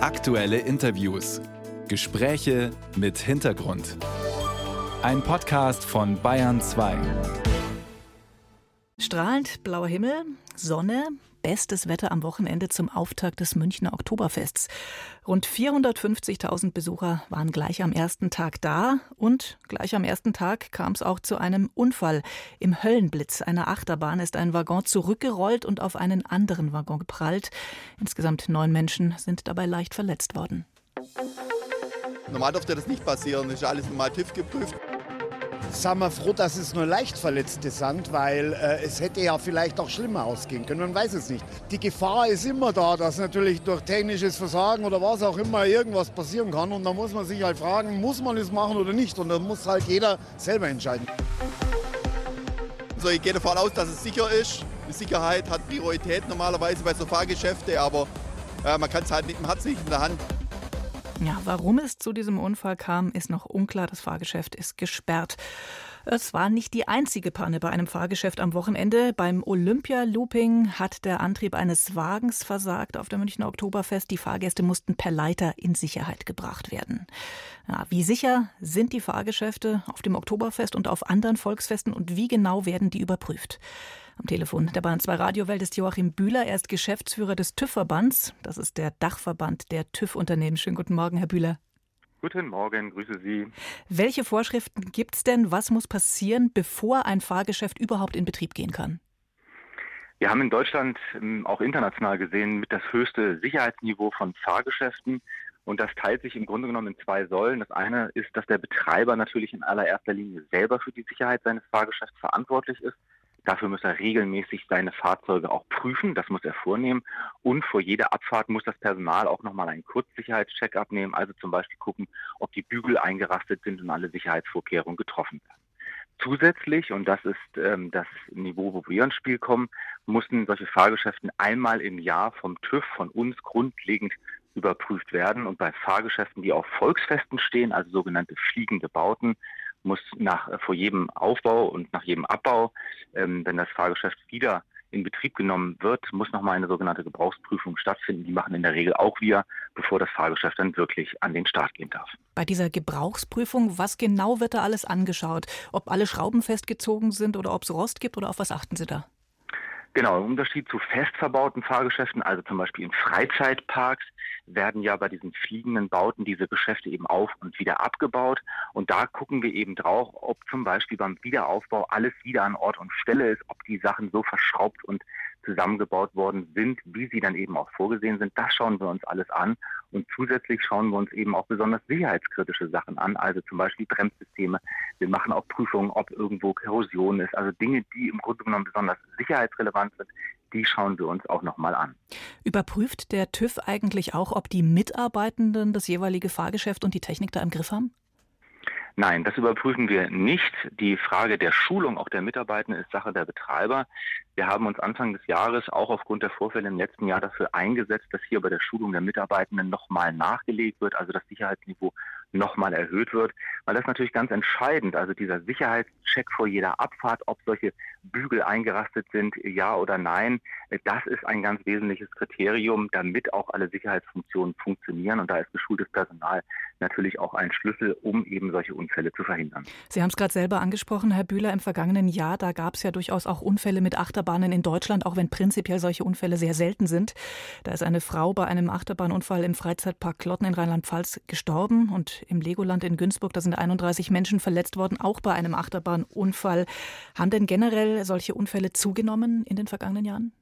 Aktuelle Interviews. Gespräche mit Hintergrund. Ein Podcast von Bayern 2. Strahlend blauer Himmel, Sonne, bestes Wetter am Wochenende zum Auftakt des Münchner Oktoberfests. Rund 450.000 Besucher waren gleich am ersten Tag da und gleich am ersten Tag kam es auch zu einem Unfall. Im Höllenblitz einer Achterbahn ist ein Waggon zurückgerollt und auf einen anderen Waggon geprallt. Insgesamt neun Menschen sind dabei leicht verletzt worden. Normal durfte das nicht passieren, ist alles normal TÜV geprüft sind wir froh, dass es nur leicht Verletzte sind, weil äh, es hätte ja vielleicht auch schlimmer ausgehen können. Man weiß es nicht. Die Gefahr ist immer da, dass natürlich durch technisches Versagen oder was auch immer irgendwas passieren kann. Und da muss man sich halt fragen, muss man es machen oder nicht? Und da muss halt jeder selber entscheiden. Also ich gehe davon aus, dass es sicher ist. Die Sicherheit hat Priorität normalerweise bei so Fahrgeschäften, aber äh, man kann es halt nicht, man hat es nicht in der Hand. Ja, warum es zu diesem Unfall kam, ist noch unklar. Das Fahrgeschäft ist gesperrt. Es war nicht die einzige Panne bei einem Fahrgeschäft am Wochenende. Beim Olympia-Looping hat der Antrieb eines Wagens versagt auf dem Münchner Oktoberfest. Die Fahrgäste mussten per Leiter in Sicherheit gebracht werden. Ja, wie sicher sind die Fahrgeschäfte auf dem Oktoberfest und auf anderen Volksfesten und wie genau werden die überprüft? Am Telefon der Bahn 2 Radiowelt ist Joachim Bühler. Er ist Geschäftsführer des TÜV-Verbands. Das ist der Dachverband der TÜV-Unternehmen. Schönen guten Morgen, Herr Bühler. Guten Morgen, grüße Sie. Welche Vorschriften gibt es denn? Was muss passieren, bevor ein Fahrgeschäft überhaupt in Betrieb gehen kann? Wir haben in Deutschland ähm, auch international gesehen mit das höchste Sicherheitsniveau von Fahrgeschäften. Und das teilt sich im Grunde genommen in zwei Säulen. Das eine ist, dass der Betreiber natürlich in allererster Linie selber für die Sicherheit seines Fahrgeschäfts verantwortlich ist. Dafür muss er regelmäßig seine Fahrzeuge auch prüfen. Das muss er vornehmen. Und vor jeder Abfahrt muss das Personal auch nochmal einen Kurzsicherheitscheck abnehmen. Also zum Beispiel gucken, ob die Bügel eingerastet sind und alle Sicherheitsvorkehrungen getroffen werden. Zusätzlich, und das ist ähm, das Niveau, wo wir ins Spiel kommen, mussten solche Fahrgeschäften einmal im Jahr vom TÜV, von uns grundlegend überprüft werden. Und bei Fahrgeschäften, die auf Volksfesten stehen, also sogenannte fliegende Bauten, muss nach, äh, vor jedem Aufbau und nach jedem Abbau, ähm, wenn das Fahrgeschäft wieder in Betrieb genommen wird, muss nochmal eine sogenannte Gebrauchsprüfung stattfinden. Die machen in der Regel auch wir, bevor das Fahrgeschäft dann wirklich an den Start gehen darf. Bei dieser Gebrauchsprüfung, was genau wird da alles angeschaut? Ob alle Schrauben festgezogen sind oder ob es Rost gibt oder auf was achten Sie da? Genau, im Unterschied zu fest verbauten Fahrgeschäften, also zum Beispiel in Freizeitparks, werden ja bei diesen fliegenden Bauten diese Geschäfte eben auf und wieder abgebaut. Und da gucken wir eben drauf, ob zum Beispiel beim Wiederaufbau alles wieder an Ort und Stelle ist, ob die Sachen so verschraubt und zusammengebaut worden sind, wie sie dann eben auch vorgesehen sind. Das schauen wir uns alles an. Und zusätzlich schauen wir uns eben auch besonders sicherheitskritische Sachen an, also zum Beispiel Bremssysteme. Wir machen auch Prüfungen, ob irgendwo Korrosion ist. Also Dinge, die im Grunde genommen besonders sicherheitsrelevant sind, die schauen wir uns auch nochmal an. Überprüft der TÜV eigentlich auch, ob die Mitarbeitenden das jeweilige Fahrgeschäft und die Technik da im Griff haben? Nein, das überprüfen wir nicht. Die Frage der Schulung auch der Mitarbeitenden ist Sache der Betreiber. Wir haben uns Anfang des Jahres auch aufgrund der Vorfälle im letzten Jahr dafür eingesetzt, dass hier bei der Schulung der Mitarbeitenden nochmal nachgelegt wird, also das Sicherheitsniveau nochmal erhöht wird, weil das natürlich ganz entscheidend, also dieser Sicherheitscheck vor jeder Abfahrt, ob solche Bügel eingerastet sind, ja oder nein, das ist ein ganz wesentliches Kriterium, damit auch alle Sicherheitsfunktionen funktionieren und da ist geschultes Personal natürlich auch ein Schlüssel, um eben solche Unfälle zu verhindern. Sie haben es gerade selber angesprochen, Herr Bühler, im vergangenen Jahr, da gab es ja durchaus auch Unfälle mit Achterbahnen in Deutschland, auch wenn prinzipiell solche Unfälle sehr selten sind. Da ist eine Frau bei einem Achterbahnunfall im Freizeitpark Klotten in Rheinland-Pfalz gestorben und im Legoland in Günzburg, da sind 31 Menschen verletzt worden, auch bei einem Achterbahnunfall. Haben denn generell solche Unfälle zugenommen in den vergangenen Jahren?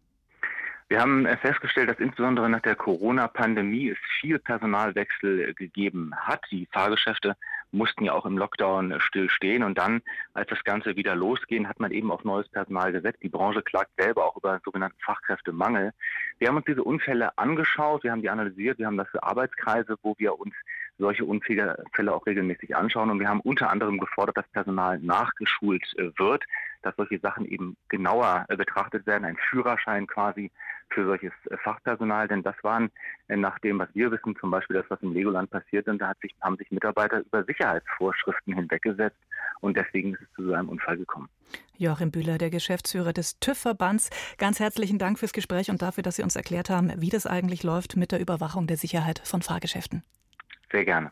Wir haben festgestellt, dass insbesondere nach der Corona-Pandemie es viel Personalwechsel gegeben hat. Die Fahrgeschäfte mussten ja auch im Lockdown stillstehen. Und dann, als das Ganze wieder losging, hat man eben auf neues Personal gesetzt. Die Branche klagt selber auch über einen sogenannten Fachkräftemangel. Wir haben uns diese Unfälle angeschaut, wir haben die analysiert, wir haben dafür Arbeitskreise, wo wir uns solche Unfälle auch regelmäßig anschauen. Und wir haben unter anderem gefordert, dass Personal nachgeschult äh, wird, dass solche Sachen eben genauer äh, betrachtet werden, ein Führerschein quasi für solches äh, Fachpersonal. Denn das waren nach dem, was wir wissen, zum Beispiel das, was im Legoland passiert, und da sich, haben sich Mitarbeiter über Sicherheitsvorschriften hinweggesetzt und deswegen ist es zu so einem Unfall gekommen. Joachim Bühler, der Geschäftsführer des TÜV-Verbands. Ganz herzlichen Dank fürs Gespräch und dafür, dass Sie uns erklärt haben, wie das eigentlich läuft mit der Überwachung der Sicherheit von Fahrgeschäften. Sehr gerne.